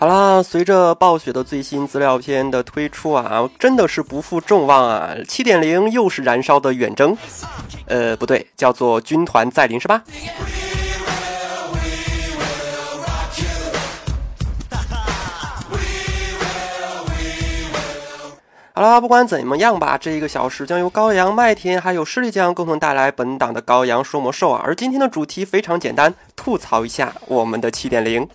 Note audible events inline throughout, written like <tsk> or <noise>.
好啦，随着暴雪的最新资料片的推出啊，真的是不负众望啊！七点零又是燃烧的远征，呃，不对，叫做军团再临是吧？好啦，不管怎么样吧，这一个小时将由高阳、麦田还有势力将共同带来本档的高阳说魔兽啊。而今天的主题非常简单，吐槽一下我们的七点零。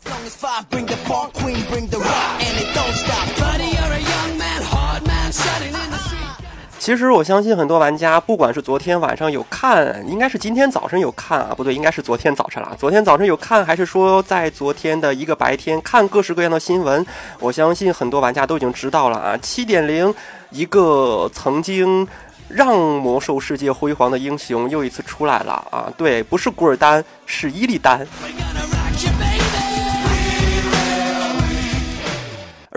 其实我相信很多玩家，不管是昨天晚上有看，应该是今天早晨有看啊，不对，应该是昨天早晨了。昨天早晨有看，还是说在昨天的一个白天看各式各样的新闻？我相信很多玩家都已经知道了啊。七点零，一个曾经让魔兽世界辉煌的英雄又一次出来了啊！对，不是古尔丹，是伊利丹。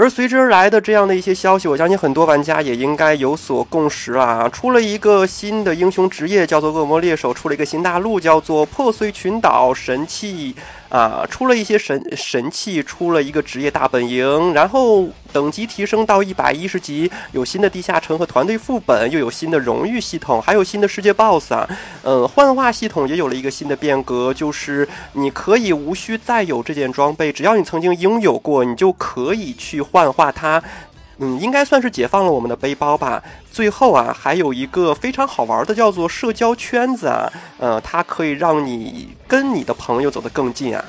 而随之而来的这样的一些消息，我相信很多玩家也应该有所共识啊！出了一个新的英雄职业，叫做恶魔猎手；出了一个新大陆，叫做破碎群岛神器啊！出了一些神神器，出了一个职业大本营，然后等级提升到一百一十级，有新的地下城和团队副本，又有新的荣誉系统，还有新的世界 BOSS 啊！呃，幻化系统也有了一个新的变革，就是你可以无需再有这件装备，只要你曾经拥有过，你就可以去幻化它。嗯，应该算是解放了我们的背包吧。最后啊，还有一个非常好玩的，叫做社交圈子啊，呃，它可以让你跟你的朋友走得更近啊。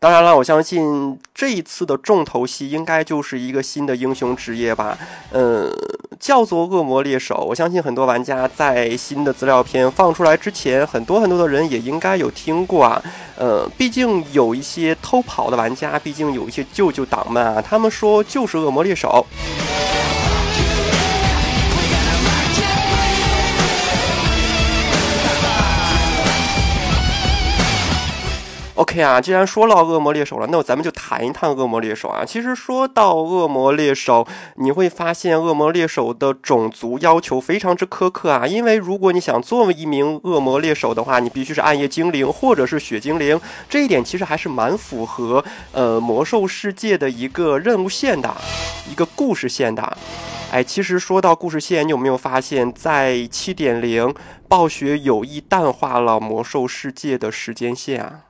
当然了，我相信这一次的重头戏应该就是一个新的英雄职业吧，呃，叫做恶魔猎手。我相信很多玩家在新的资料片放出来之前，很多很多的人也应该有听过啊。呃，毕竟有一些偷跑的玩家，毕竟有一些舅舅党们啊，他们说就是恶魔猎手。OK 啊，既然说到恶魔猎手了，那咱们就谈一谈恶魔猎手啊。其实说到恶魔猎手，你会发现恶魔猎手的种族要求非常之苛刻啊。因为如果你想作为一名恶魔猎手的话，你必须是暗夜精灵或者是血精灵。这一点其实还是蛮符合呃魔兽世界的一个任务线的，一个故事线的。哎，其实说到故事线，你有没有发现，在七点零，暴雪有意淡化了魔兽世界的时间线啊？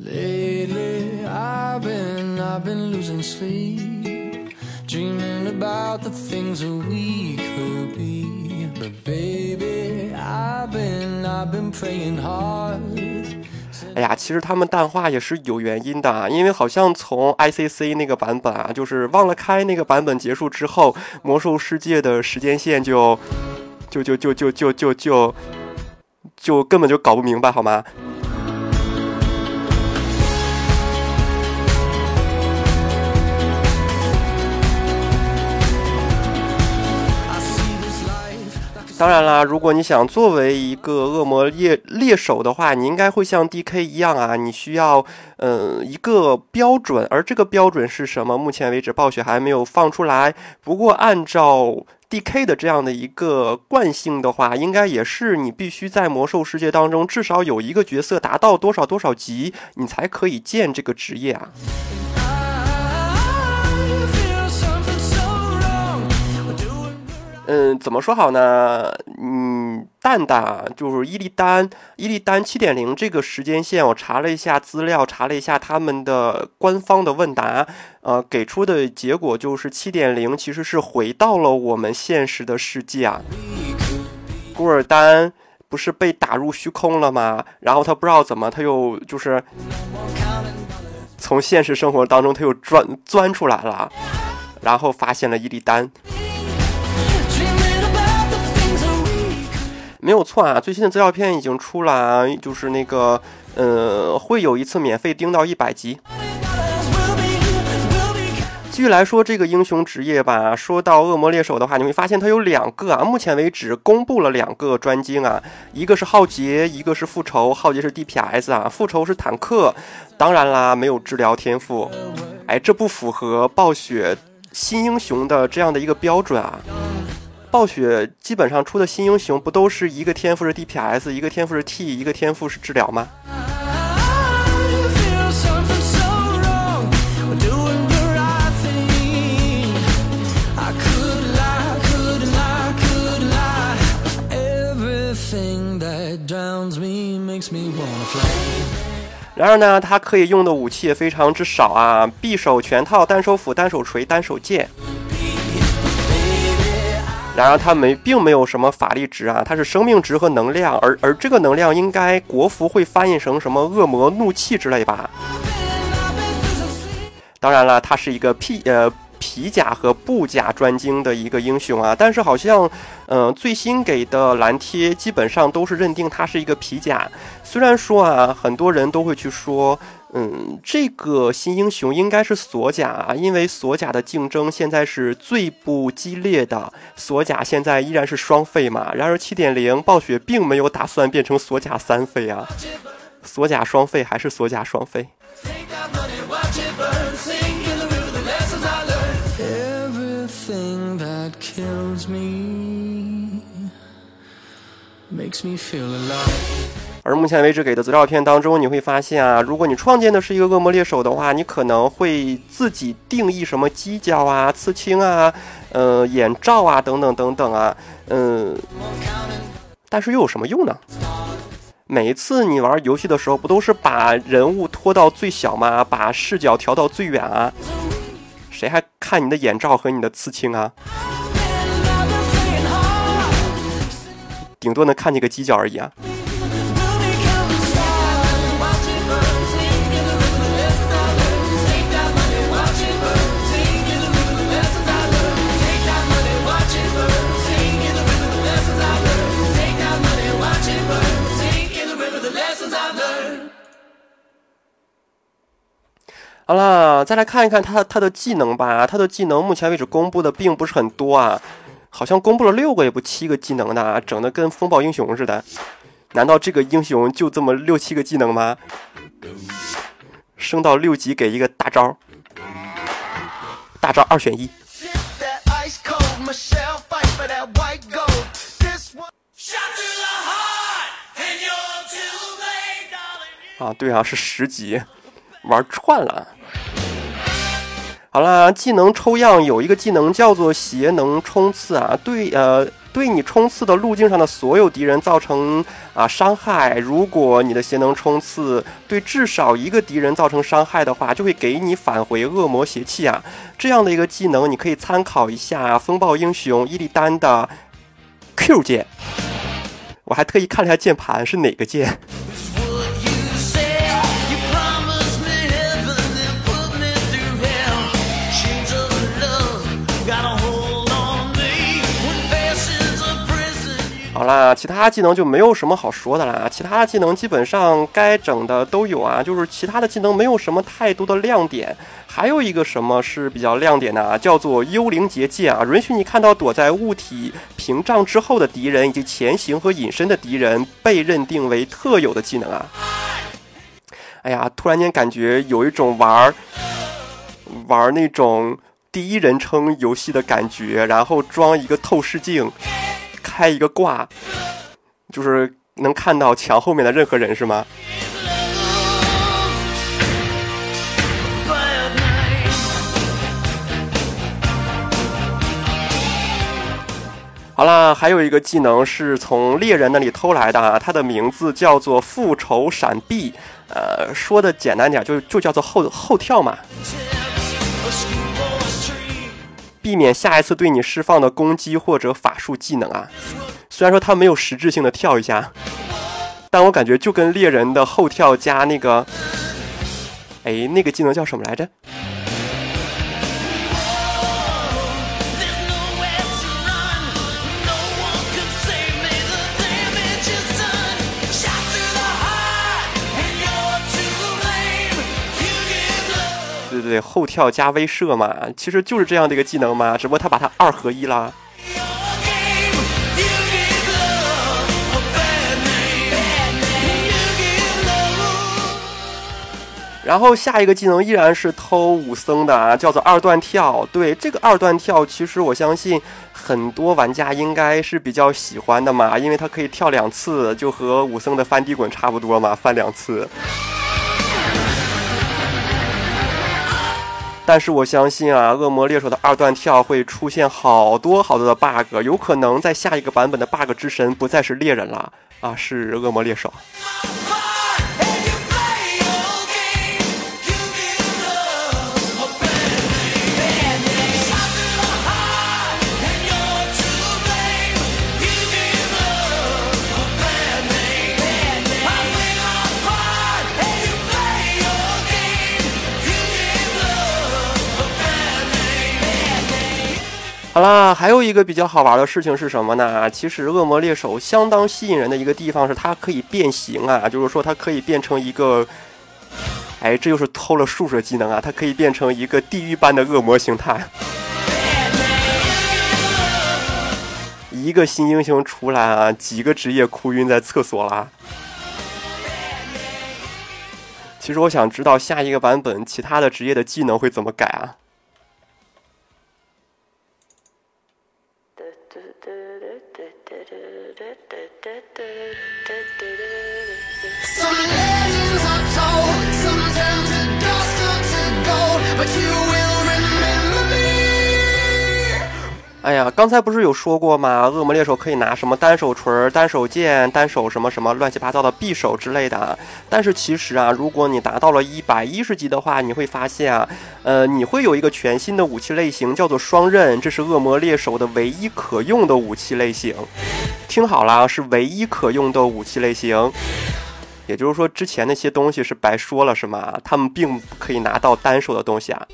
Lately, I've been, I've been losing sleep, dreaming about the things that we could be. But baby, I've been, I've been praying hard. 哎呀，其实他们淡化也是有原因的啊，因为好像从 ICC 那个版本啊，就是忘了开那个版本结束之后，魔兽世界的时间线就就就就就就就就就根本就搞不明白，好吗？当然啦，如果你想作为一个恶魔猎猎手的话，你应该会像 DK 一样啊，你需要呃一个标准，而这个标准是什么？目前为止暴雪还没有放出来。不过按照 DK 的这样的一个惯性的话，应该也是你必须在魔兽世界当中至少有一个角色达到多少多少级，你才可以建这个职业啊。嗯，怎么说好呢？嗯，蛋蛋就是伊利丹，伊利丹七点零这个时间线，我查了一下资料，查了一下他们的官方的问答，呃，给出的结果就是七点零其实是回到了我们现实的世界啊。古尔丹不是被打入虚空了吗？然后他不知道怎么，他又就是从现实生活当中他又钻钻出来了，然后发现了伊利丹。没有错啊，最新的资料片已经出了，就是那个呃，会有一次免费盯到一百级。继续来说这个英雄职业吧，说到恶魔猎手的话，你会发现它有两个啊，目前为止公布了两个专精啊，一个是浩劫，一个是复仇。浩劫是 DPS 啊，复仇是坦克。当然啦，没有治疗天赋。哎，这不符合暴雪新英雄的这样的一个标准啊。暴雪基本上出的新英雄不都是一个天赋是 DPS，一个天赋是 T，一个天赋是治疗吗？然而呢，它可以用的武器也非常之少啊，匕首、拳套、单手斧、单手锤、单手剑。然而它没并没有什么法力值啊，它是生命值和能量，而而这个能量应该国服会翻译成什么恶魔怒气之类吧？当然了，它是一个 P 呃皮甲和布甲专精的一个英雄啊，但是好像，呃，最新给的蓝贴基本上都是认定它是一个皮甲。虽然说啊，很多人都会去说，嗯，这个新英雄应该是锁甲啊，因为锁甲的竞争现在是最不激烈的，锁甲现在依然是双费嘛。然而七点零暴雪并没有打算变成锁甲三费啊，锁甲双费还是锁甲双费。而目前为止给的资料片当中，你会发现啊，如果你创建的是一个恶魔猎手的话，你可能会自己定义什么犄角啊、刺青啊、呃眼罩啊等等等等啊，嗯、但是又有什么用呢？每一次你玩游戏的时候，不都是把人物拖到最小吗？把视角调到最远啊？谁还看你的眼罩和你的刺青啊？顶多能看见个犄角而已啊！好了，再来看一看他他的技能吧。他的技能目前为止公布的并不是很多啊，好像公布了六个也不七个技能呢，整的跟风暴英雄似的。难道这个英雄就这么六七个技能吗？升到六级给一个大招，大招二选一。啊，对啊，是十级，玩串了。好啦，技能抽样有一个技能叫做邪能冲刺啊，对呃，对你冲刺的路径上的所有敌人造成啊伤害。如果你的邪能冲刺对至少一个敌人造成伤害的话，就会给你返回恶魔邪气啊。这样的一个技能，你可以参考一下风暴英雄伊利丹的 Q 键。我还特意看了一下键盘是哪个键。好啦，其他技能就没有什么好说的啦。其他技能基本上该整的都有啊，就是其他的技能没有什么太多的亮点。还有一个什么是比较亮点的啊，叫做幽灵结界啊，允许你看到躲在物体屏障之后的敌人以及前行和隐身的敌人，被认定为特有的技能啊。哎呀，突然间感觉有一种玩儿玩儿那种第一人称游戏的感觉，然后装一个透视镜，开一个挂，就是能看到墙后面的任何人是吗？好啦，还有一个技能是从猎人那里偷来的啊，它的名字叫做复仇闪避。呃，说的简单点，就就叫做后后跳嘛，避免下一次对你释放的攻击或者法术技能啊。虽然说他没有实质性的跳一下，但我感觉就跟猎人的后跳加那个，哎，那个技能叫什么来着？对，后跳加威慑嘛，其实就是这样的一个技能嘛，只不过他把它二合一啦。然后下一个技能依然是偷武僧的啊，叫做二段跳。对这个二段跳，其实我相信很多玩家应该是比较喜欢的嘛，因为它可以跳两次，就和武僧的翻地滚差不多嘛，翻两次。但是我相信啊，恶魔猎手的二段跳会出现好多好多的 bug，有可能在下一个版本的 bug 之神不再是猎人了啊，是恶魔猎手。好啦，还有一个比较好玩的事情是什么呢？其实恶魔猎手相当吸引人的一个地方是它可以变形啊，就是说它可以变成一个，哎，这又是偷了术士技能啊，它可以变成一个地狱般的恶魔形态。一个新英雄出来啊，几个职业哭晕在厕所啦。其实我想知道下一个版本其他的职业的技能会怎么改啊？哎呀，刚才不是有说过吗？恶魔猎手可以拿什么单手锤、单手剑、单手什么什么乱七八糟的匕首之类的。但是其实啊，如果你达到了一百一十级的话，你会发现啊，呃，你会有一个全新的武器类型，叫做双刃，这是恶魔猎手的唯一可用的武器类型。听好了啊，是唯一可用的武器类型。也就是说，之前那些东西是白说了，是吗？他们并不可以拿到单手的东西啊。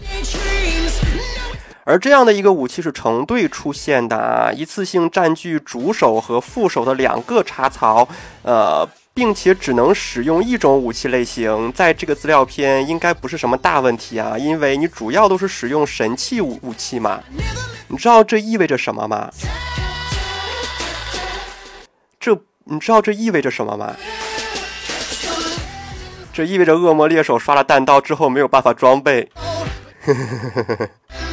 而这样的一个武器是成对出现的啊，一次性占据主手和副手的两个插槽，呃，并且只能使用一种武器类型，在这个资料片应该不是什么大问题啊，因为你主要都是使用神器武武器嘛。你知道这意味着什么吗？这你知道这意味着什么吗？这意味着恶魔猎手刷了弹刀之后没有办法装备。<laughs>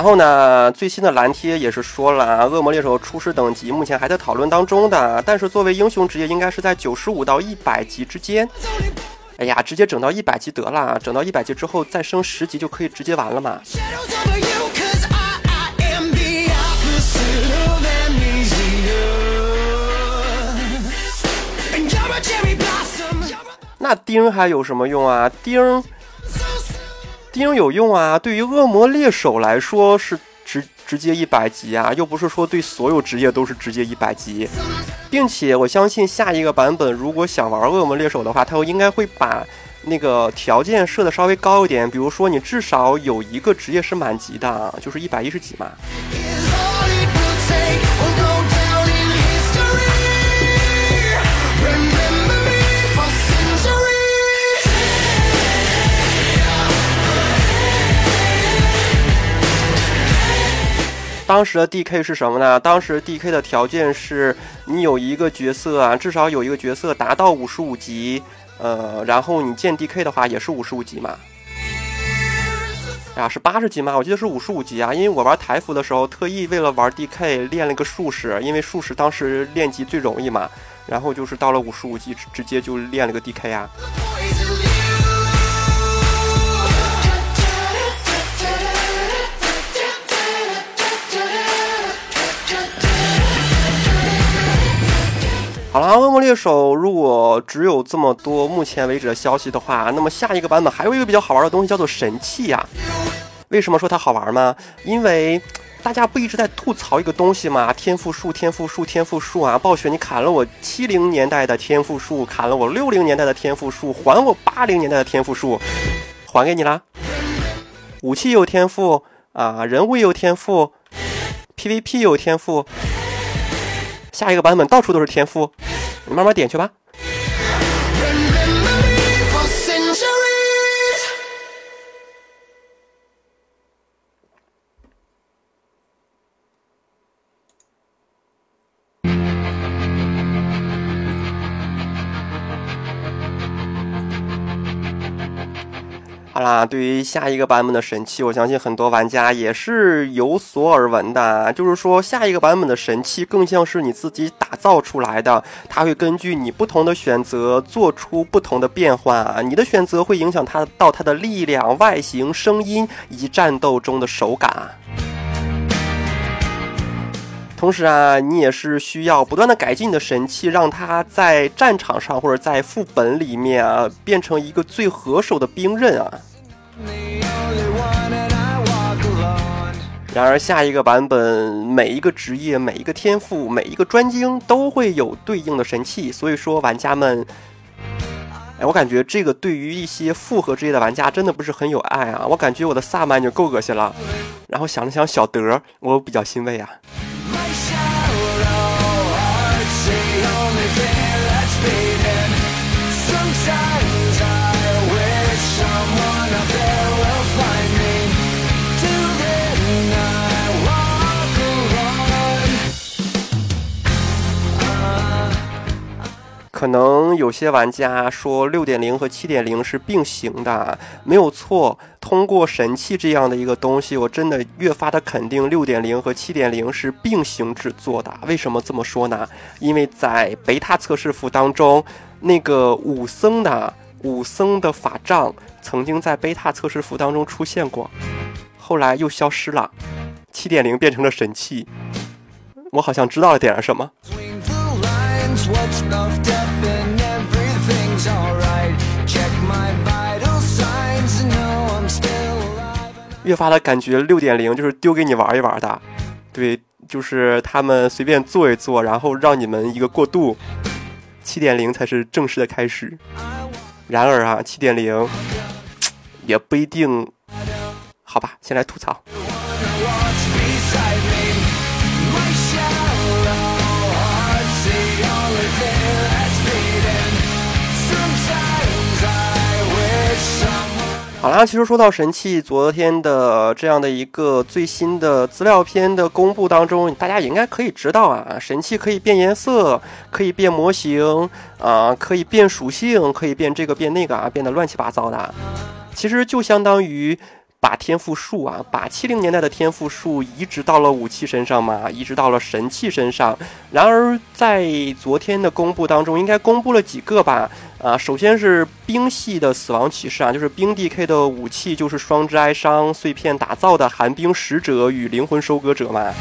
然后呢，最新的蓝贴也是说了啊，恶魔猎手初始等级目前还在讨论当中的，但是作为英雄职业，应该是在九十五到一百级之间。哎呀，直接整到一百级得了，整到一百级之后再升十级就可以直接完了嘛。那钉还有什么用啊？钉钉有用啊，对于恶魔猎手来说是直直接一百级啊，又不是说对所有职业都是直接一百级，并且我相信下一个版本如果想玩恶魔猎手的话，它应该会把那个条件设的稍微高一点，比如说你至少有一个职业是满级的，就是一百一十级嘛。当时的 DK 是什么呢？当时 DK 的条件是你有一个角色啊，至少有一个角色达到五十五级，呃，然后你建 DK 的话也是五十五级嘛。啊，是八十级吗？我记得是五十五级啊，因为我玩台服的时候特意为了玩 DK 练了个术士，因为术士当时练级最容易嘛，然后就是到了五十五级直直接就练了个 DK 啊。好了，恶魔猎手如果只有这么多目前为止的消息的话，那么下一个版本还有一个比较好玩的东西叫做神器呀、为什么说它好玩吗？因为大家不一直在吐槽一个东西吗？天赋树，天赋树，天赋树啊！暴雪，你砍了我七零年代的天赋树，砍了我六零年代的天赋树，还我八零年代的天赋树，还给你啦。武器有天赋啊，人物也有天赋，PVP 有天赋，下一个版本到处都是天赋，你慢慢点去吧。啦，对于下一个版本的神器，我相信很多玩家也是有所耳闻的。就是说，下一个版本的神器更像是你自己打造出来的，它会根据你不同的选择做出不同的变化。你的选择会影响它到它的力量、外形、声音以及战斗中的手感。同时啊，你也是需要不断的改进你的神器，让它在战场上或者在副本里面啊，变成一个最合手的兵刃啊。然而，下一个版本每一个职业、每一个天赋、每一个专精都会有对应的神器，所以说玩家们，哎，我感觉这个对于一些复合职业的玩家真的不是很有爱啊！我感觉我的萨满就够恶心了，然后想了想小德，我比较欣慰啊。My 可能有些玩家说六点零和七点零是并行的，没有错。通过神器这样的一个东西，我真的越发的肯定六点零和七点零是并行制作的。为什么这么说呢？因为在贝塔测试服当中，那个武僧的武僧的法杖曾经在贝塔测试服当中出现过，后来又消失了。七点零变成了神器，我好像知道了点什么。越发的感觉六点零就是丢给你玩一玩的，对，就是他们随便做一做，然后让你们一个过渡。七点零才是正式的开始。然而啊，七点零也不一定。好吧，先来吐槽。好啦，其实说到神器，昨天的这样的一个最新的资料片的公布当中，大家也应该可以知道啊，神器可以变颜色，可以变模型，啊、可以变属性，可以变这个变那个啊，变得乱七八糟的。其实就相当于把天赋树啊，把七零年代的天赋树移植到了武器身上嘛，移植到了神器身上。然而在昨天的公布当中，应该公布了几个吧？啊，首先是冰系的死亡骑士啊，就是冰 DK 的武器就是双之哀伤碎片打造的寒冰使者与灵魂收割者嘛。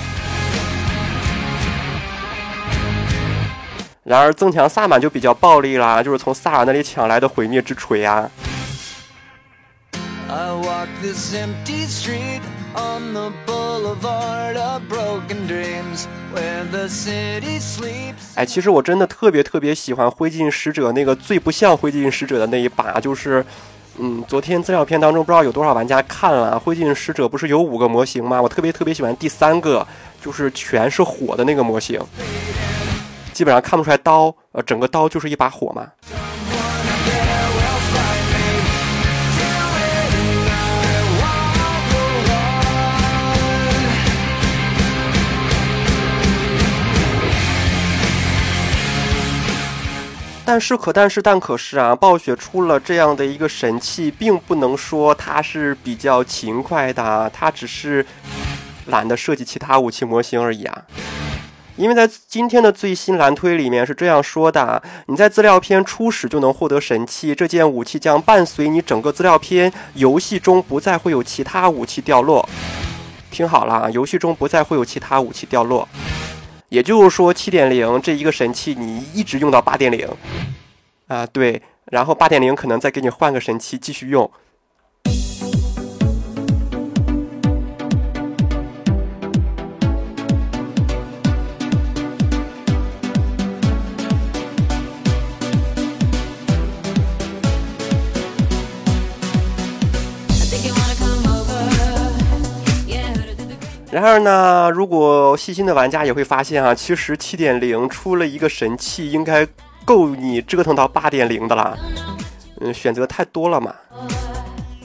然而增强萨满就比较暴力啦，就是从萨尔那里抢来的毁灭之锤啊。I walk this empty street on the boulevard of broken dreams where the city sleeps. 哎，其实我真的特别特别喜欢灰烬使者那个最不像灰烬使者的那一把，就是，嗯，昨天资料片当中不知道有多少玩家看了，灰烬使者不是有五个模型吗？我特别特别喜欢第三个，就是全是火的那个模型，基本上看不出来刀，呃，整个刀就是一把火嘛。但是可但是但可是啊，暴雪出了这样的一个神器，并不能说它是比较勤快的，它只是懒得设计其他武器模型而已啊。因为在今天的最新蓝推里面是这样说的：你在资料片初始就能获得神器，这件武器将伴随你整个资料片，游戏中不再会有其他武器掉落。听好了啊，游戏中不再会有其他武器掉落。也就是说，七点零这一个神器你一直用到八点零，啊对，然后八点零可能再给你换个神器继续用。然而呢，如果细心的玩家也会发现啊，其实七点零出了一个神器，应该够你折腾到八点零的啦。嗯，选择太多了嘛。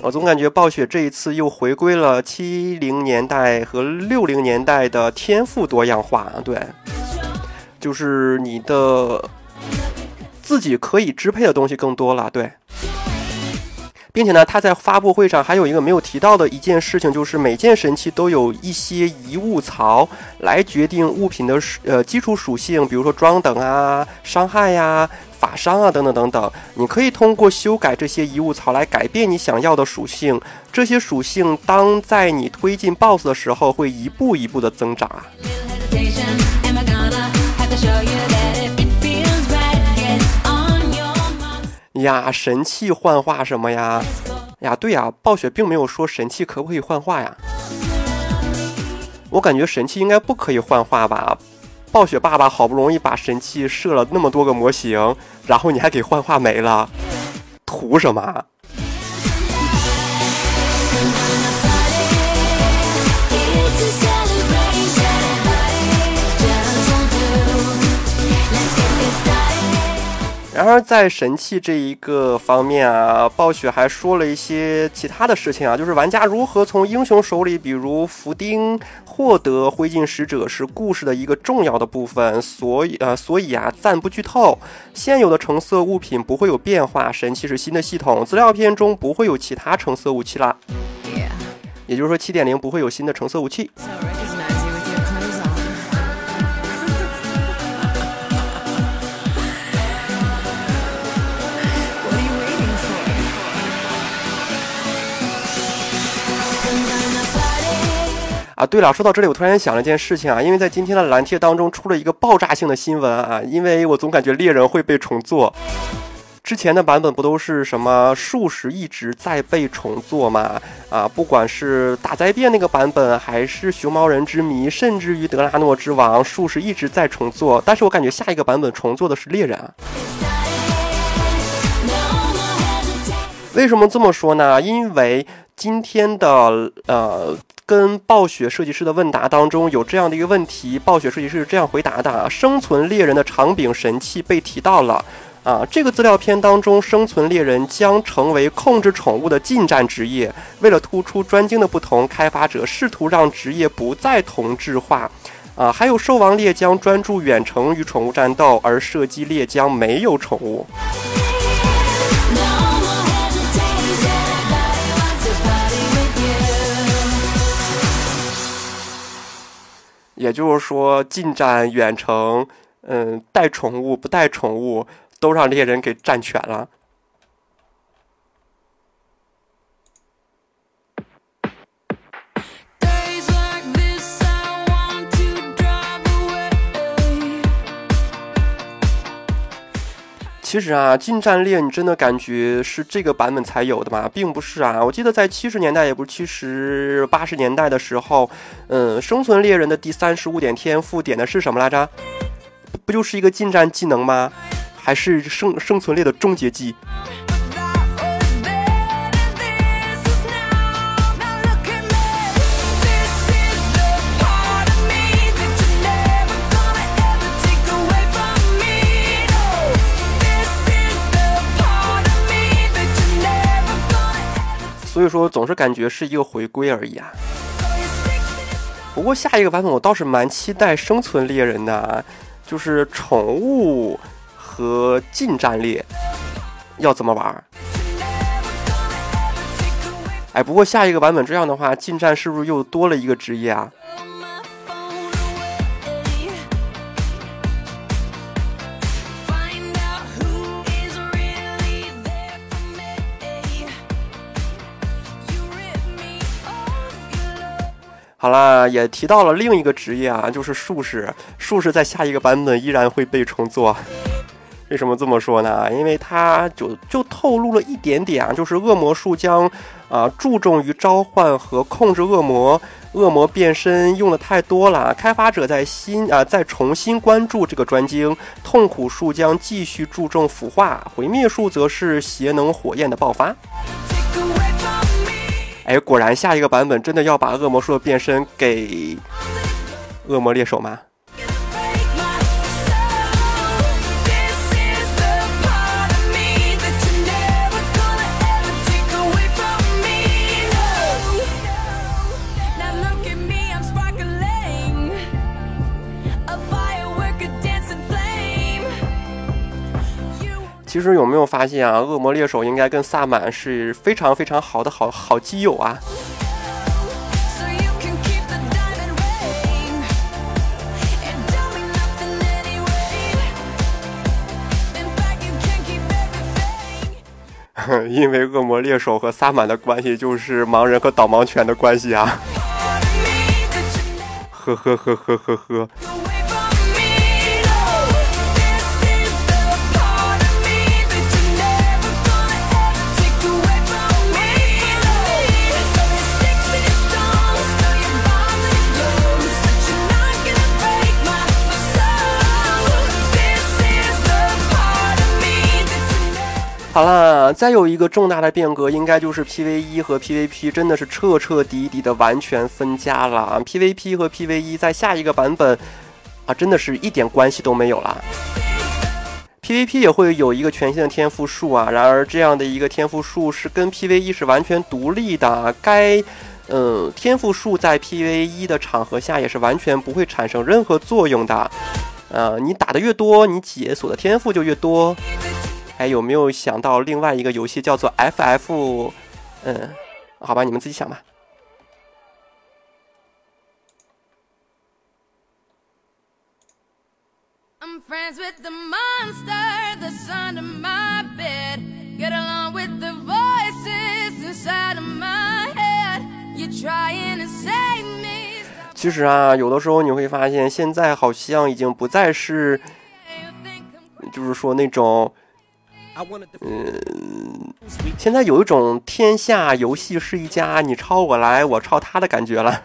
我总感觉暴雪这一次又回归了七零年代和六零年代的天赋多样化，对，就是你的自己可以支配的东西更多了，对。并且呢，他在发布会上还有一个没有提到的一件事情，就是每件神器都有一些遗物槽来决定物品的呃基础属性，比如说装等啊、伤害呀、法伤啊等等等等。你可以通过修改这些遗物槽来改变你想要的属性。这些属性当在你推进 BOSS 的时候，会一步一步的增长啊。呀，神器幻化什么呀？呀，对呀，暴雪并没有说神器可不可以幻化呀。我感觉神器应该不可以幻化吧。暴雪爸爸好不容易把神器设了那么多个模型，然后你还给幻化没了，图什么？然而在神器这一个方面啊，暴雪还说了一些其他的事情啊，就是玩家如何从英雄手里，比如福丁获得灰烬使者是故事的一个重要的部分，所以呃，所以啊，暂不剧透。现有的橙色物品不会有变化，神器是新的系统，资料片中不会有其他橙色武器啦。也就是说，七点零不会有新的橙色武器。对了，说到这里，我突然想了一件事情啊，因为在今天的蓝贴当中出了一个爆炸性的新闻啊，因为我总感觉猎人会被重做。之前的版本不都是什么数十一直在被重做吗？啊，不管是大灾变那个版本，还是熊猫人之谜，甚至于德拉诺之王，数十一直在重做。但是我感觉下一个版本重做的是猎人啊。为什么这么说呢？因为今天的呃，跟暴雪设计师的问答当中有这样的一个问题，暴雪设计师是这样回答的：生存猎人的长柄神器被提到了。啊，这个资料片当中，生存猎人将成为控制宠物的近战职业。为了突出专精的不同，开发者试图让职业不再同质化。啊，还有兽王猎将专注远程与宠物战斗，而射击猎将没有宠物。也就是说，近战、远程，嗯，带宠物不带宠物，都让这些人给占全了。其实啊，近战猎你真的感觉是这个版本才有的吗？并不是啊，我记得在七十年代，也不是七十八十年代的时候，嗯，生存猎人的第三十五点天赋点的是什么来着？不不就是一个近战技能吗？还是生生存猎的终结技？所以说，总是感觉是一个回归而已啊。不过下一个版本我倒是蛮期待生存猎人的，就是宠物和近战猎要怎么玩儿？哎，不过下一个版本这样的话，近战是不是又多了一个职业啊？好啦，也提到了另一个职业啊，就是术士。术士在下一个版本依然会被重做。为什么这么说呢？因为它就就透露了一点点啊，就是恶魔术将啊、注重于召唤和控制恶魔，恶魔变身用的太多了。开发者在新啊、再重新关注这个专精，痛苦术将继续注重腐化，毁灭术则是邪能火焰的爆发。哎，果然下一个版本真的要把恶魔术的变身给恶魔猎手吗？其实有没有发现啊，恶魔猎手应该跟萨满是非常非常好的好好基友啊。<laughs> 因为恶魔猎手和萨满的关系就是盲人和导盲犬的关系啊。呵呵呵呵呵呵。好啦，再有一个重大的变革，应该就是 PVE 和 PVP 真的是彻彻底底的完全分家了。PVP 和 PVE 在下一个版本啊，真的是一点关系都没有了。PVP 也会有一个全新的天赋树啊，然而这样的一个天赋树是跟 PVE 是完全独立的。该呃天赋树在 PVE 的场合下也是完全不会产生任何作用的。呃，你打的越多，你解锁的天赋就越多。哎，有没有想到另外一个游戏叫做 FF？嗯，好吧，你们自己想吧。其实啊，有的时候你会发现，现在好像已经不再是就是说那种，I wanted to 现在有一种天下游戏是一家，你抄我来，我抄他的感觉了。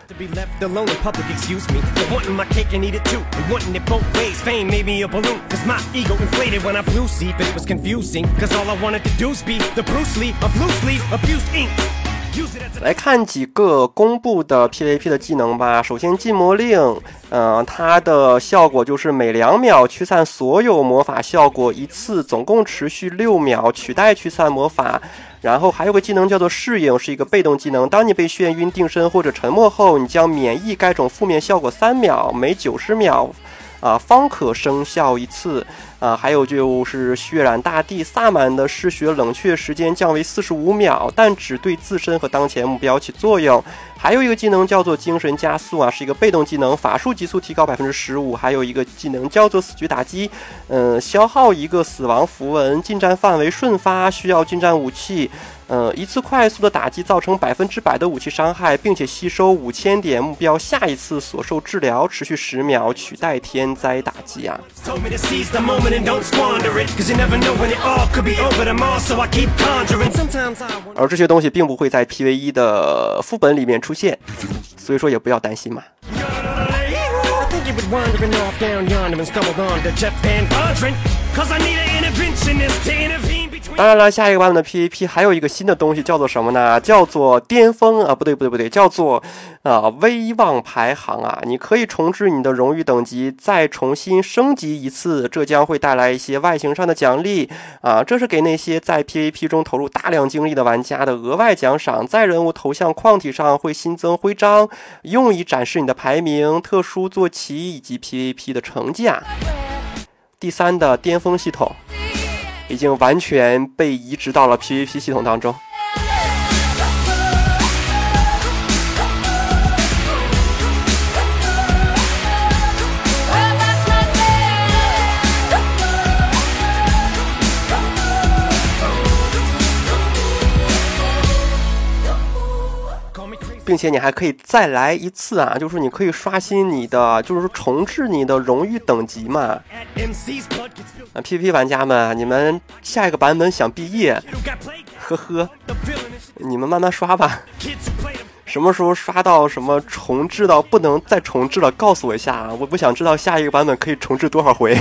来看几个公布的 pvp 的技能吧。首先禁魔令嗯它的效果就是每两秒驱散所有魔法效果一次总共持续六秒取代驱散魔法。然后还有个技能叫做适应是一个被动技能。当你被眩晕定身或者沉默后你将免疫该种负面效果三秒每九十秒啊方可生效一次啊，还有就是血染大地，萨满的嗜血冷却时间降为四十五秒，但只对自身和当前目标起作用。还有一个技能叫做精神加速啊，是一个被动技能，法术急速提高百分之十五。还有一个技能叫做死局打击，嗯、消耗一个死亡符文，近战范围瞬发，需要近战武器。呃，一次快速的打击造成百分之百的武器伤害，并且吸收五千点目标下一次所受治疗，持续十秒，取代天灾打击啊。Cause I I. 而这些东西并不会在 PVE 的副本里面出现，所以说也不要担心嘛。当然了，下一个版本的 PVP 还有一个新的东西，叫做什么呢？叫做巅峰啊，不对不对不对，叫做啊威望排行啊。你可以重置你的荣誉等级，再重新升级一次，这将会带来一些外形上的奖励啊。这是给那些在 PVP 中投入大量精力的玩家的额外奖赏。在人物头像框体上会新增徽章，用以展示你的排名、特殊坐骑以及 PVP 的成绩啊。第三的巅峰系统。已经完全被移植到了 PVP 系统当中。并且你还可以再来一次啊，就是你可以刷新你的，就是说重置你的荣誉等级嘛。At MC's blood gets spilled. 啊，PVP 玩家们，你们下一个版本想毕业，呵呵，你们慢慢刷吧。什么时候刷到什么重置到不能再重置了，告诉我一下啊！我不想知道下一个版本可以重置多少回。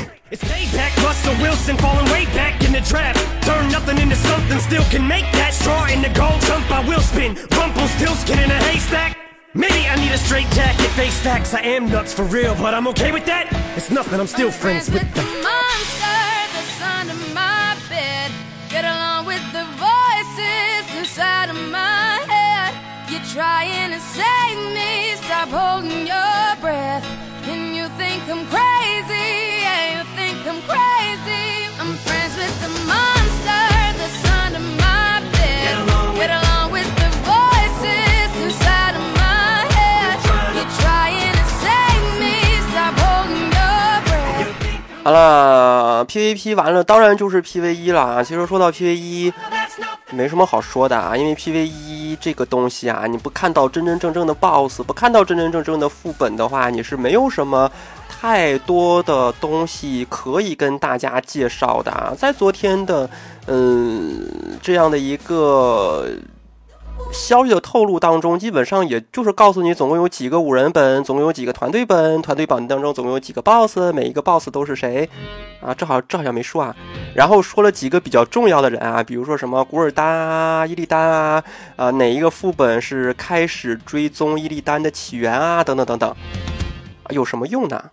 It's payback. Russell Wilson falling way back in the draft. Turn nothing into something, still can make that. straw in the gold jump, I will spin. Rumpelstiltskin in a haystack. Maybe I need a straight jacket, face stacks. I am nuts for real, but I'm okay with that. It's nothing, I'm still friends with the the. monster that's under my bed. Get along with the voices inside of my head. You're trying to save me, stop holding your breath. And you think I'm crazy, 好了，PVP 完了，当然就是 PVE 了啊。其实说到 PVE，没什么好说的啊，因为 PVE 这个东西啊，你不看到真真正正的 BOSS，不看到真真正正的副本的话，你是没有什么太多的东西可以跟大家介绍的啊。在昨天的嗯这样的一个消息的透露当中，基本上也就是告诉你总共有几个五人本，总共有几个团队本，团队本当中总共有几个 BOSS，每一个 BOSS 都是谁啊？这好这好像没说啊。然后说了几个比较重要的人啊，比如说什么古尔丹啊、伊利丹啊，啊哪一个副本是开始追踪伊利丹的起源啊，等等等等，有什么用呢？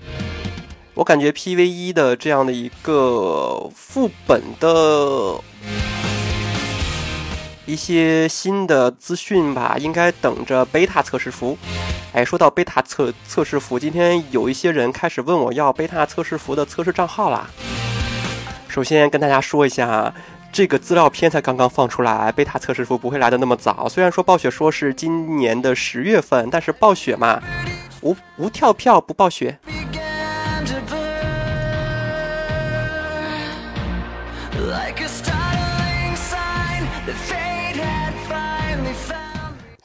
我感觉 PVE 的这样的一个副本的一些新的资讯吧，应该等着贝塔测试服。哎，说到贝塔测测试服，今天有一些人开始问我要贝塔测试服的测试账号啦。首先跟大家说一下，这个资料片才刚刚放出来，贝塔测试服不会来的那么早。虽然说暴雪说是今年的十月份，但是暴雪嘛，无无跳票不暴雪。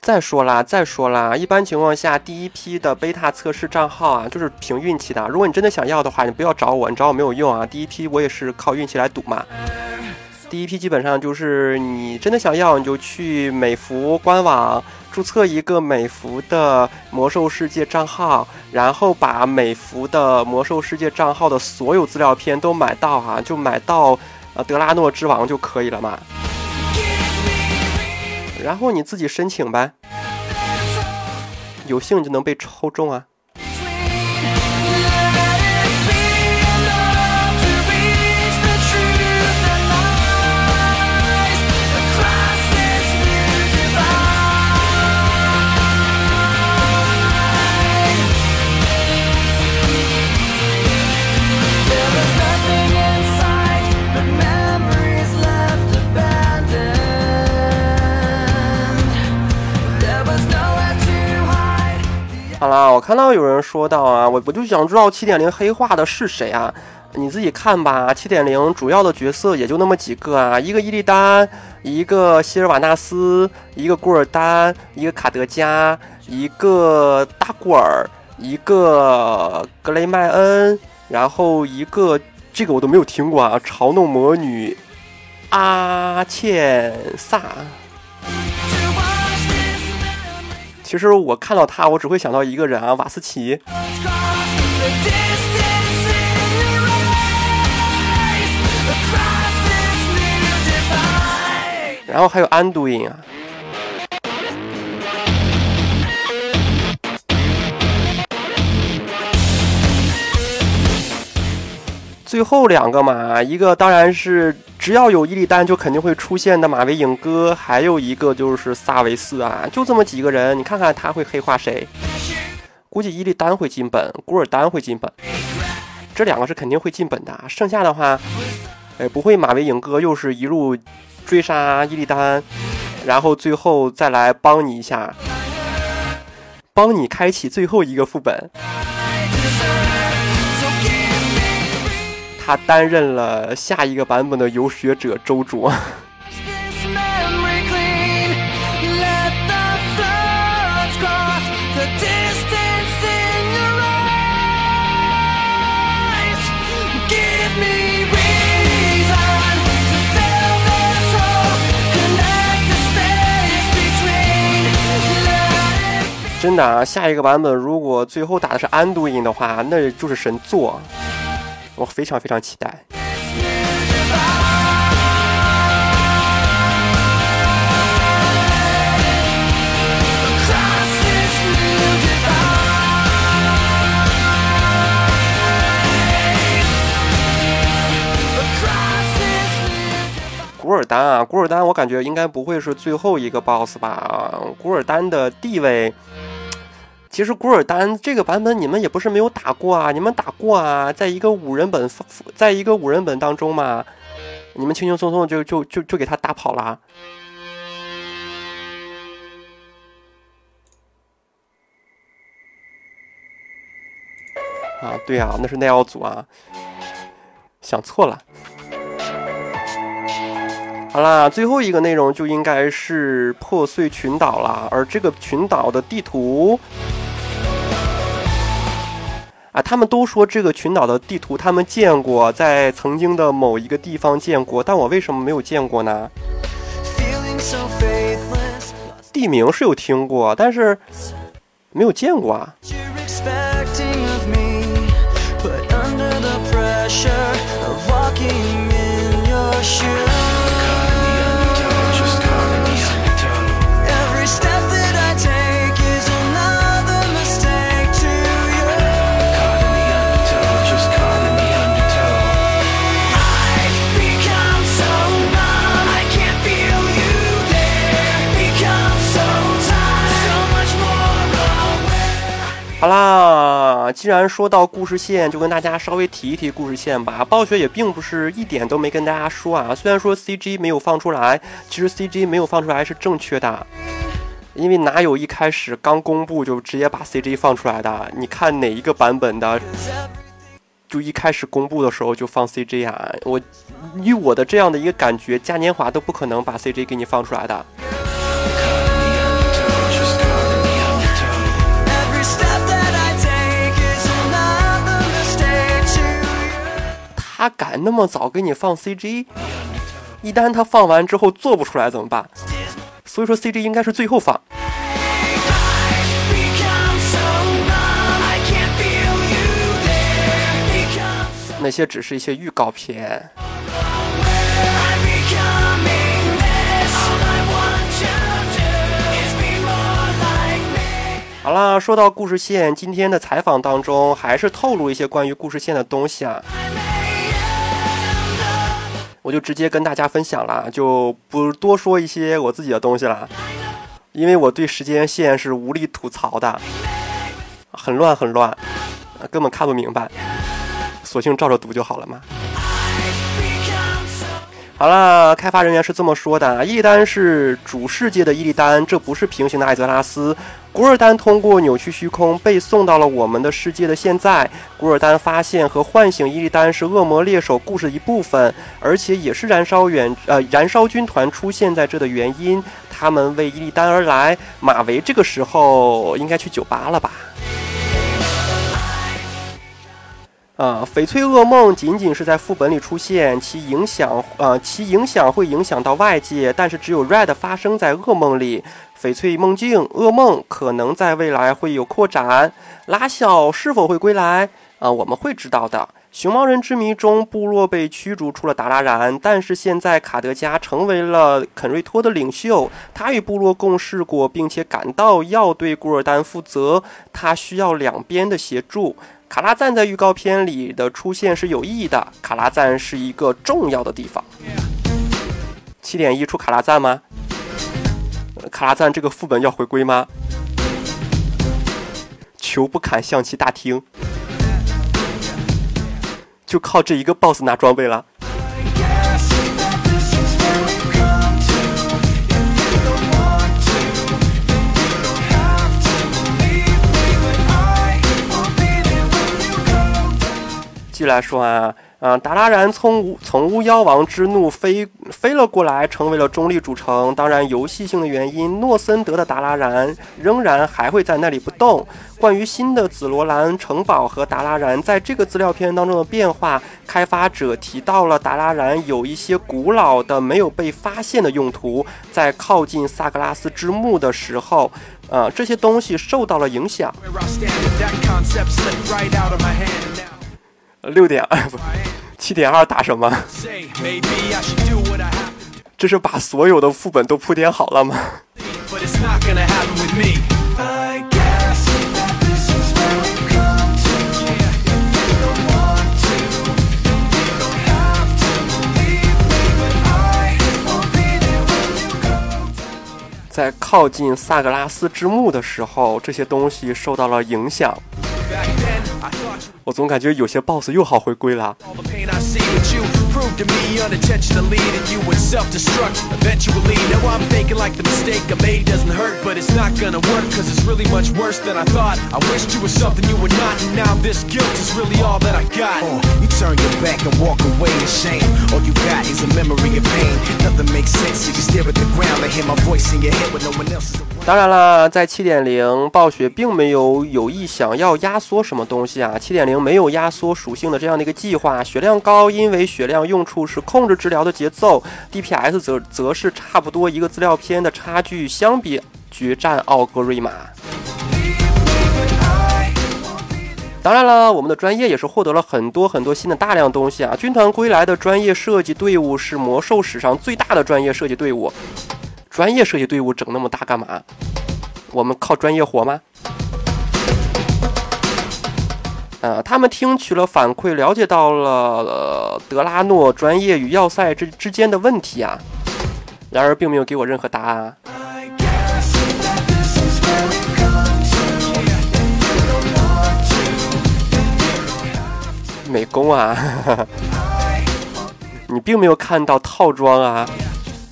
再说啦，再说啦，一般情况下，第一批的贝塔测试账号啊，就是凭运气的。如果你真的想要的话，你不要找我，你找我没有用啊。第一批我也是靠运气来赌嘛。第一批基本上就是你真的想要，你就去美服官网注册一个美服的魔兽世界账号，然后把美服的魔兽世界账号的所有资料片都买到哈，就买到呃德拉诺之王就可以了嘛。然后你自己申请呗，有幸就能被抽中啊。好啦，我看到有人说到啊，我我就想知道七点零黑化的是谁啊？你自己看吧。七点零主要的角色也就那么几个啊，一个伊利丹，一个希尔瓦纳斯，一个古尔丹，一个卡德加，一个大古尔，一个格雷麦恩，然后一个这个我都没有听过啊，嘲弄魔女阿茜萨。其实我看到他，我只会想到一个人啊，瓦斯奇。然后还有安都因啊。最后两个嘛，一个当然是只要有伊利丹就肯定会出现的马维影哥，还有一个就是萨维斯啊，就这么几个人，你看看他会黑化谁？估计伊利丹会进本，古尔丹会进本，这两个是肯定会进本的啊。剩下的话，哎，不会马维影哥又是一路追杀伊利丹，然后最后再来帮你一下，帮你开启最后一个副本。他担任了下一个版本的游学者周主。This memory clean. Let the floods cross the distance in your eyes. Give me reason to fill this hole. Connect the space between. Let it 真的啊，下一个版本如果最后打的是安都因的话，那就是神作，我非常非常期待。古尔丹啊古尔丹我感觉应该不会是最后一个 boss 吧古尔丹的地位其实古尔丹这个版本你们也不是没有打过啊，你们打过啊，在一个五人本，在一个五人本当中嘛，你们轻轻松松就就就就给他打跑了。啊，对啊，那是奈奥祖啊，想错了。好啦，最后一个内容就应该是破碎群岛了，而这个群岛的地图，啊，他们都说这个群岛的地图他们见过，在曾经的某一个地方见过，但我为什么没有见过呢.地名是有听过，但是没有见过啊。既然说到故事线，就跟大家稍微提一提故事线吧。暴雪也并不是一点都没跟大家说啊，虽然说 CG 没有放出来，其实 CG 没有放出来是正确的，因为哪有一开始刚公布就直接把 CG 放出来的？你看哪一个版本的，就一开始公布的时候就放 CG 啊？我以我的这样的一个感觉，嘉年华都不可能把 CG 给你放出来的。他敢那么早给你放 cg 一旦他放完之后做不出来怎么办？所以说 cg 应该是最后放。那些只是一些预告片。好啦说到故事线今天的采访当中还是透露一些关于故事线的东西啊。我就直接跟大家分享了，就不多说一些我自己的东西了，因为我对时间线是无力吐槽的，很乱很乱，根本看不明白，索性照着读就好了嘛。好啦，开发人员是这么说的：伊利丹是主世界的伊利丹，这不是平行的艾泽拉斯。古尔丹通过扭曲虚空被送到了我们的世界的现在。古尔丹发现和唤醒伊利丹是恶魔猎手故事的一部分，而且也是燃烧远呃燃烧军团出现在这的原因。他们为伊利丹而来。马维这个时候应该去酒吧了吧？啊，翡翠噩梦仅仅是在副本里出现，其影响呃，其影响会影响到外界，但是只有 Red 发生在噩梦里。翡翠梦境噩梦可能在未来会有扩展。拉小是否会归来？啊、我们会知道的。熊猫人之谜中，部落被驱逐出了达拉然，但是现在卡德加成为了肯瑞托的领袖，他与部落共事过，并且感到要对古尔丹负责，他需要两边的协助。卡拉赞在预告片里的出现是有意义的，卡拉赞是一个重要的地方。七点一出卡拉赞吗？卡拉赞这个副本要回归吗？求不砍象棋大厅，就靠这一个 BOSS 拿装备了。来说啊，啊，达拉然从从巫妖王之怒飞飞了过来，成为了中立主城。当然，游戏性的原因，诺森德的达拉然仍然还会在那里不动。关于新的紫罗兰城堡和达拉然在这个资料片当中的变化，开发者提到了达拉然有一些古老的没有被发现的用途，在靠近萨格拉斯之墓的时候，呃，这些东西受到了影响。六点二不七点二打什么？这是把所有的副本都铺垫好了吗？在靠近萨格拉斯之墓的时候这些东西受到了影响。我总感觉有些 BOSS 又好回归了。当然啦在七点零暴雪并没有有意想要压缩什么东西啊七点零没有压缩属性的这样的一个计划血量高因为血量用处是控制治疗的节奏 dps 则则是差不多一个资料片的差距相比决战奥格瑞玛。当然了我们的专业也是获得了很多很多新的大量东西啊军团归来的专业设计队伍是魔兽史上最大的专业设计队伍。专业设计队伍整那么大干嘛？我们靠专业活吗？呃，他们听取了反馈，了解到了、德拉诺专业与要塞之之间的问题啊，然而并没有给我任何答案啊。美工啊，<laughs> 你并没有看到套装啊，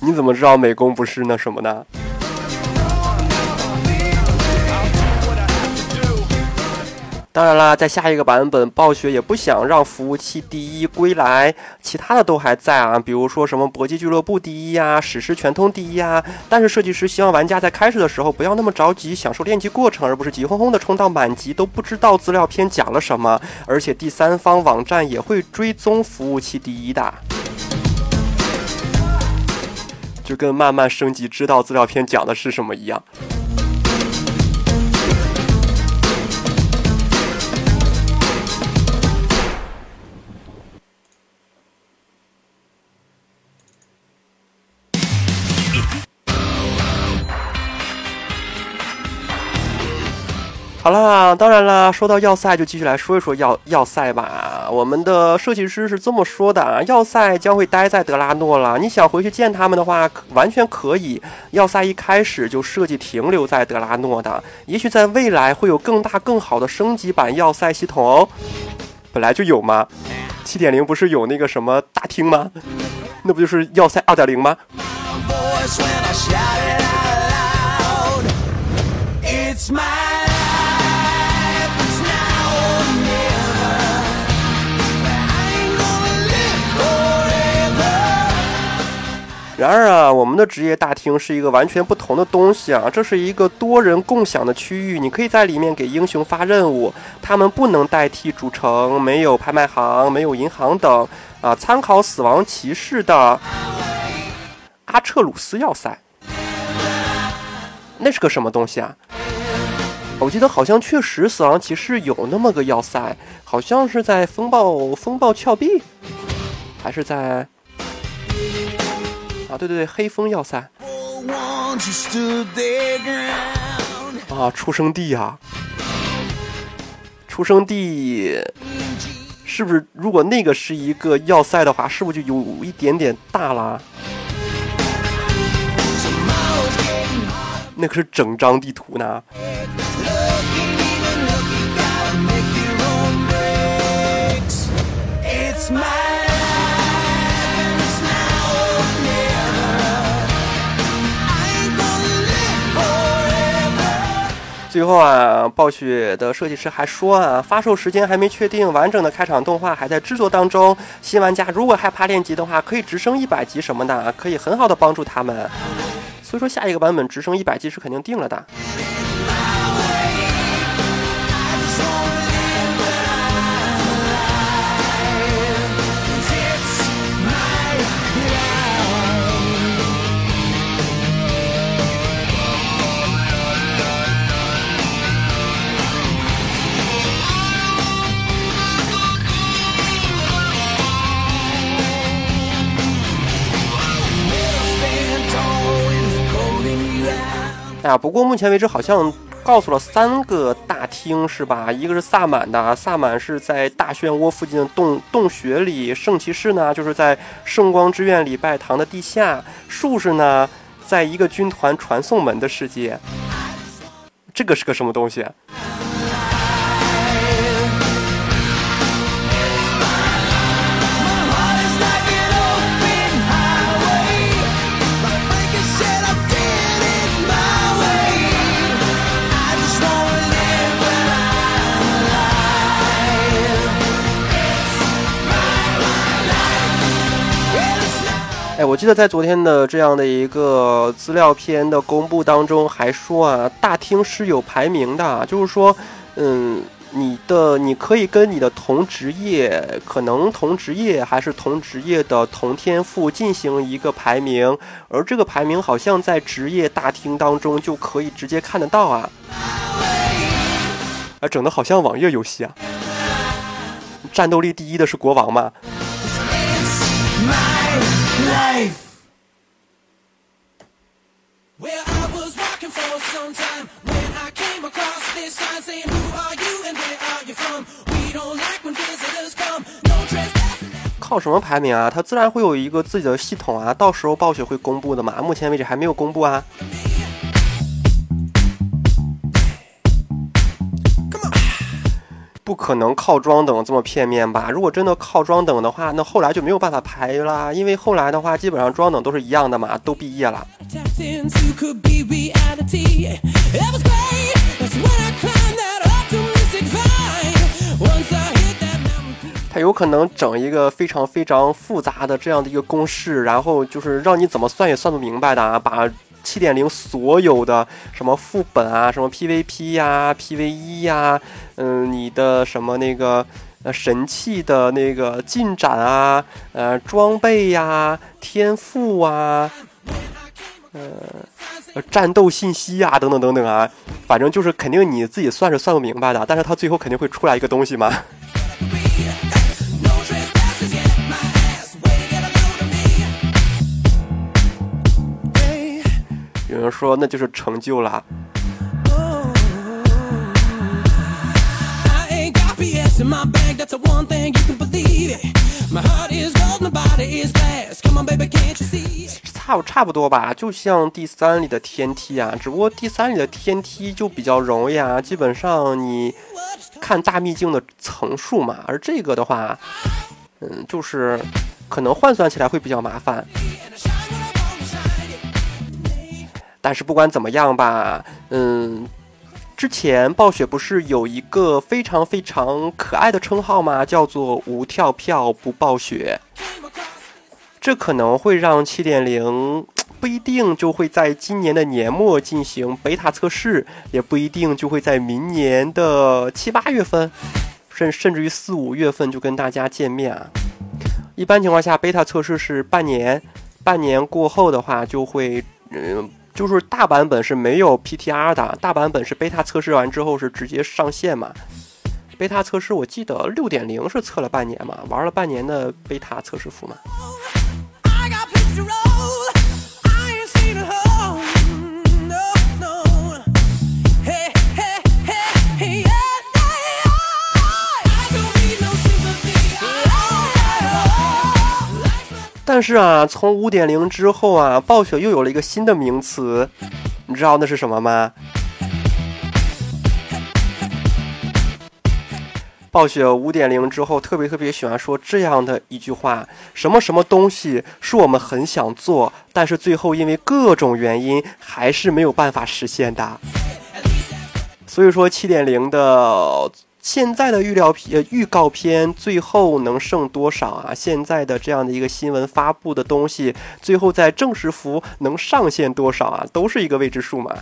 你怎么知道美工不是那什么呢？当然啦，在下一个版本，暴雪也不想让服务器第一归来，其他的都还在啊，比如说什么搏击俱乐部第一呀、史诗全通第一呀。但是设计师希望玩家在开始的时候不要那么着急，享受练级过程，而不是急哄哄的冲到满级都不知道资料片讲了什么。而且第三方网站也会追踪服务器第一的。就跟慢慢升级知道资料片讲的是什么一样。好啦，当然啦，说到要塞，就继续来说一说要要塞吧。我们的设计师是这么说的啊，要塞将会待在德拉诺了。你想回去见他们的话，完全可以。要塞一开始就设计停留在德拉诺的，也许在未来会有更大更好的升级版要塞系统哦。本来就有吗？七点零不是有那个什么大厅吗？那不就是要塞二点零吗？voice 然而啊，我们的职业大厅是一个完全不同的东西啊，这是一个多人共享的区域，你可以在里面给英雄发任务，他们不能代替主城，没有拍卖行，没有银行等啊。参考死亡骑士的阿彻鲁斯要塞，那是个什么东西啊？我记得好像确实死亡骑士有那么个要塞，好像是在风暴风暴峭壁，还是在？对对对，黑风要塞啊，出生地啊，出生地是不是？如果那个是一个要塞的话，是不是就有一点点大啦？那可是整张地图呢。It's my 最后啊，暴雪的设计师还说啊，发售时间还没确定，完整的开场动画还在制作当中。新玩家如果害怕练级的话，可以直升一百级什么的，可以很好的帮助他们。所以说下一个版本直升一百级是肯定定了的。啊，不过目前为止好像告诉了三个大厅是吧？一个是萨满的，萨满是在大漩涡附近的洞洞穴里；圣骑士呢，就是在圣光之院礼拜堂的地下；术士呢，在一个军团传送门的世界，这个是个什么东西？哎，我记得在昨天的这样的一个资料片的公布当中，还说啊，大厅是有排名的，就是说，嗯，你的你可以跟你的同职业，可能同职业还是同职业的同天赋进行一个排名，而这个排名好像在职业大厅当中就可以直接看得到啊，啊，整的好像网页游戏啊，战斗力第一的是国王嘛。Well, I was walking for some time when I came across this sign saying, Who are you and where are you from? We don't like when visitors come. No trespassing. 靠什么排名啊？它自然会有一个自己的系统啊，到时候暴雪会公布的嘛。目前为止还没有公布啊。不可能靠装等这么片面吧？如果真的靠装等的话那后来就没有办法排啦。因为后来的话基本上装等都是一样的嘛都毕业了。他有可能整一个非常非常复杂的这样的一个公式然后就是让你怎么算也算不明白的啊把七点零所有的什么副本啊、什么 PVP 呀、PVE 呀，嗯，你的什么那个呃神器的那个进展啊、呃装备呀、天赋啊。呃，战斗信息呀、等等等等啊，反正就是肯定你自己算是算不明白的，但是它最后肯定会出来一个东西嘛。有人说那就是成就了差不差不多吧就像第三里的天梯啊只不过第三里的天梯就比较容易啊基本上你看大秘境的层数嘛而这个的话嗯就是可能换算起来会比较麻烦。但是不管怎么样吧，嗯，之前暴雪不是有一个非常非常可爱的称号吗？叫做“无跳票不暴雪”。这可能会让七点零 <tsk> 不一定就会在今年的年末进行贝塔测试，也不一定就会在明年的七八月份，甚甚至于四五月份就跟大家见面啊。一般情况下，贝塔测试是半年，半年过后的话就会，嗯、就是大版本是没有 PTR 的，大版本是贝塔测试完之后是直接上线嘛。贝塔测试我记得六点零是测了半年嘛，玩了半年的贝塔测试服嘛。但是啊，从五点零之后啊，暴雪又有了一个新的名词，你知道那是什么吗？暴雪五点零之后，特别特别喜欢说这样的一句话：什么什么东西是我们很想做，但是最后因为各种原因还是没有办法实现的。所以说，七点零的现在的预料片、预告片最后能剩多少啊？现在的这样的一个新闻发布的东西，最后在正式服能上线多少啊？都是一个未知数嘛。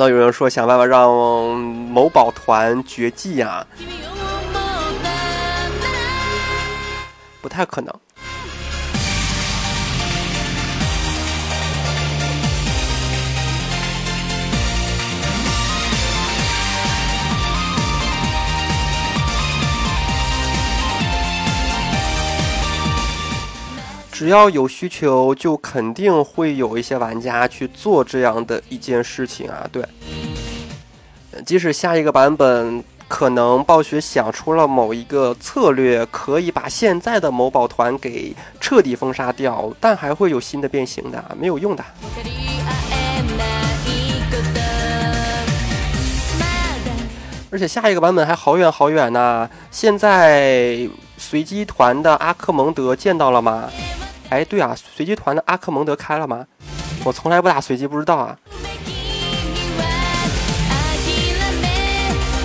到有人说想办法让某宝团绝迹呀、君を思ったなら不太可能。 只要有需求，就肯定会有一些玩家去做这样的一件事情啊。对，呃即使下一个版本可能暴雪想出了某一个策略，可以把现在的某宝团给彻底封杀掉，但还会有新的变形的，没有用的。分かり合えないことまだ而且下一个版本还好远好远呢。现在随机团的阿克蒙德见到了吗？ 哎，对啊，随机团的阿克蒙德开了吗？我从来不打随機，不知道啊。君は諦め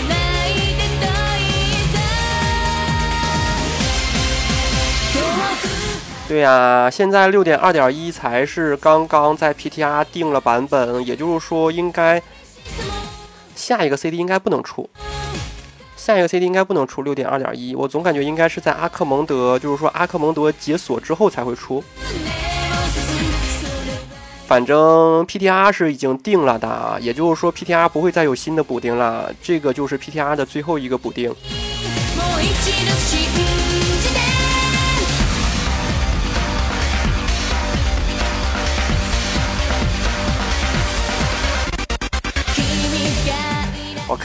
ないでと言った遠く对呀、现在六点二点一才是刚刚在 PTR 定了版本，也就是说，应该下一个 CD 应该不能出。 下一个 CD 应该不能出六点二点一，我总感觉应该是在阿克蒙德，就是说阿克蒙德解锁之后才会出。反正 PTR 是已经定了的，也就是说 PTR 不会再有新的补丁了，这个就是 PTR 的最后一个补丁。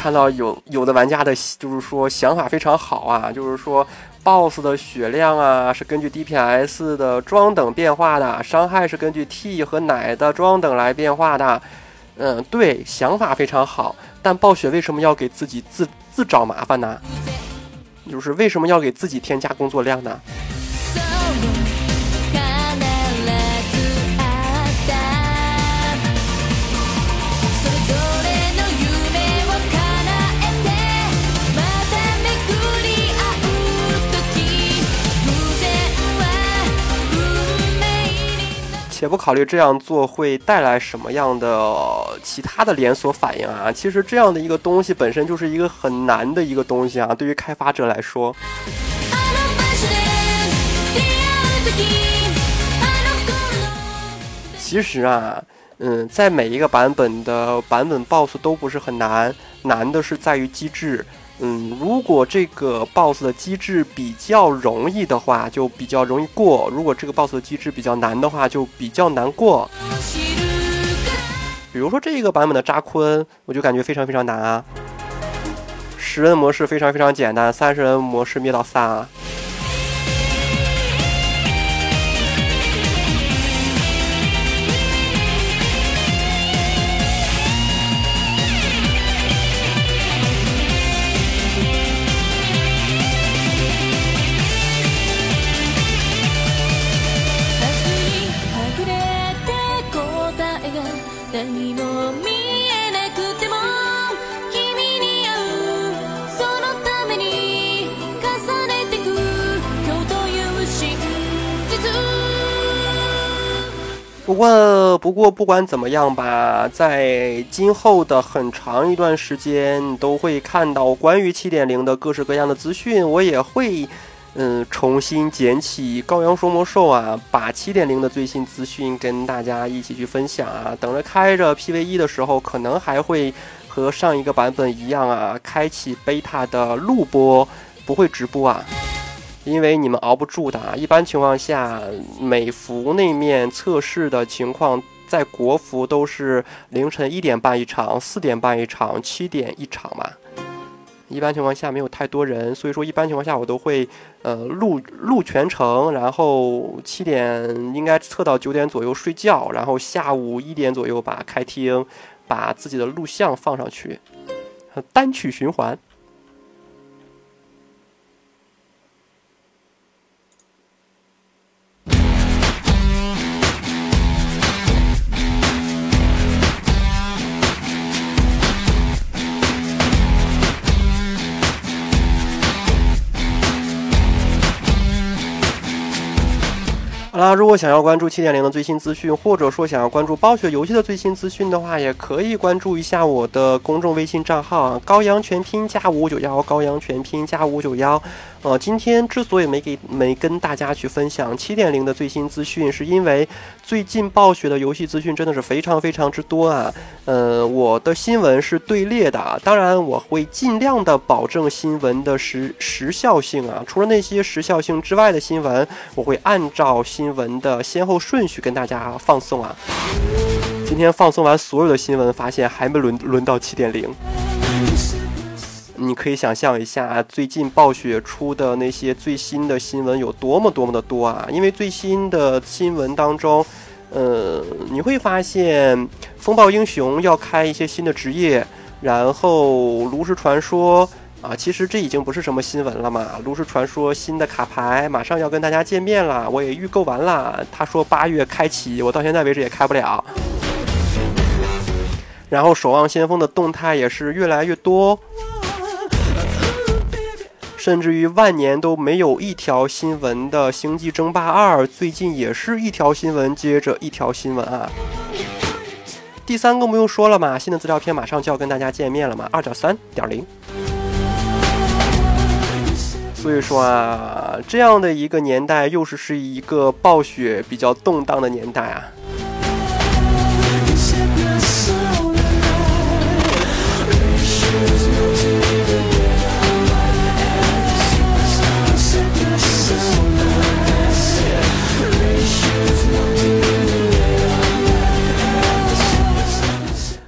看到有有的玩家的，就是说想法非常好啊，就是说 BOSS 的血量啊是根据 DPS 的装等变化的，伤害是根据 T 和奶的装等来变化的。嗯，对，想法非常好，但暴雪为什么要给自己自自找麻烦呢？就是为什么要给自己添加工作量呢？且不考虑这样做会带来什么样的呃其他的連鎖反应啊，其实这样的一个东西本身就是一个很难的一个东西啊，对于开发者来说。あの場所で出会う時あの頃の其实啊，嗯，在每一个版本的版本 BOSS 都不是很难，难的是在于机制。 嗯，如果这个 BOSS 的机制比较容易的话，就比较容易过；如果这个 BOSS 的机制比较难的话，就比较难过。比如说这个版本的扎昆，我就感觉非常非常难啊。十人模式非常非常简单，三十人模式灭到三啊。不过，不过，不管怎么样吧，在今后的很长一段时间，都会看到关于七点零的各式各样的资讯。我也会，嗯，重新捡起《羔羊说魔兽》啊，把七点零的最新资讯跟大家一起去分享啊。等着开着 PVE 的时候，可能还会和上一个版本一样啊，开启 beta 的录播，不会直播啊。因为你们熬不住的啊！一般情况下，美服那面测试的情况，在国服都是凌晨一点半一场，四点半一场，七点一场嘛。一般情况下没有太多人，所以说一般情况下我都会呃录录全程，然后七点应该测到九点左右睡觉，然后下午一点左右把开听，把自己的录像放上去，单曲循环。啦，如果想要关注七点零的最新资讯，或者说想要关注暴雪游戏的最新资讯的话，也可以关注一下我的公众微信账号啊，高阳全拼加五九幺，高阳全拼加五九幺。呃，今天之所以没给没跟大家去分享七点零的最新资讯，是因为最近暴雪的游戏资讯真的是非常非常之多啊。呃，我的新闻是队列的啊，当然我会尽量的保证新闻的时时效性啊。除了那些时效性之外的新闻，我会按照新新闻的先后顺序跟大家放送啊。今天放送完所有的新闻，发现还没轮轮到七点零。你可以想象一下，最近暴雪出的那些最新的新闻有多么多么的多啊！因为最新的新闻当中，呃，你会发现风暴英雄要开一些新的职业，然后炉石传说啊，其实这已经不是什么新闻了嘛。炉石传说新的卡牌马上要跟大家见面了，我也预购完了。他说八月开启，我到现在为止也开不了。然后守望先锋的动态也是越来越多。甚至于万年都没有一条新闻的《星际争霸二》，最近也是一条新闻接着一条新闻啊。第三更不用说了嘛，新的资料片马上就要跟大家见面了嘛，二点三点零。所以说啊，这样的一个年代，又是是一个暴雪比较动荡的年代啊。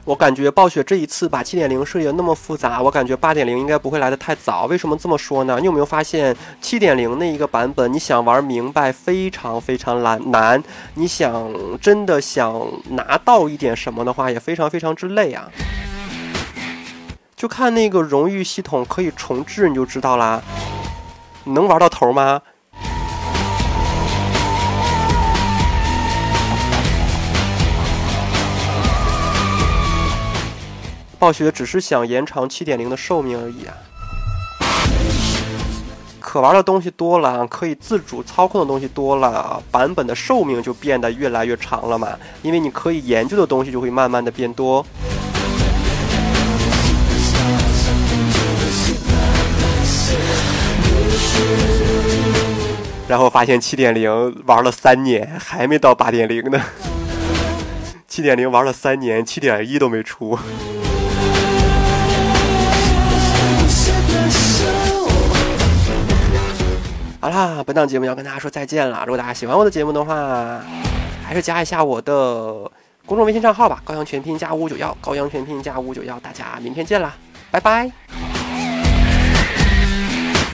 我感觉暴雪这一次把七点零设计的那么复杂，我感觉八点零应该不会来的太早。为什么这么说呢？你有没有发现七点零那一个版本，你想玩明白非常非常难难，你想真的想拿到一点什么的话，也非常非常之累啊。就看那个荣誉系统可以重置，你就知道啦。能玩到头吗？暴雪只是想延长七点零的寿命而已啊。可玩的东西多了，可以自主操控的东西多了，版本的寿命就变得越来越长了嘛。因为你可以研究的东西就会慢慢的变多。然后发现七点零玩了三年，还没到八点零呢。七点零玩了三年，七点一都没出。好啦，本档节目要跟大家说再见了。如果大家喜欢我的节目的话，还是加一下我的公众微信账号吧，高阳全拼加五九幺，高阳全拼加五九幺。大家明天见啦，拜拜。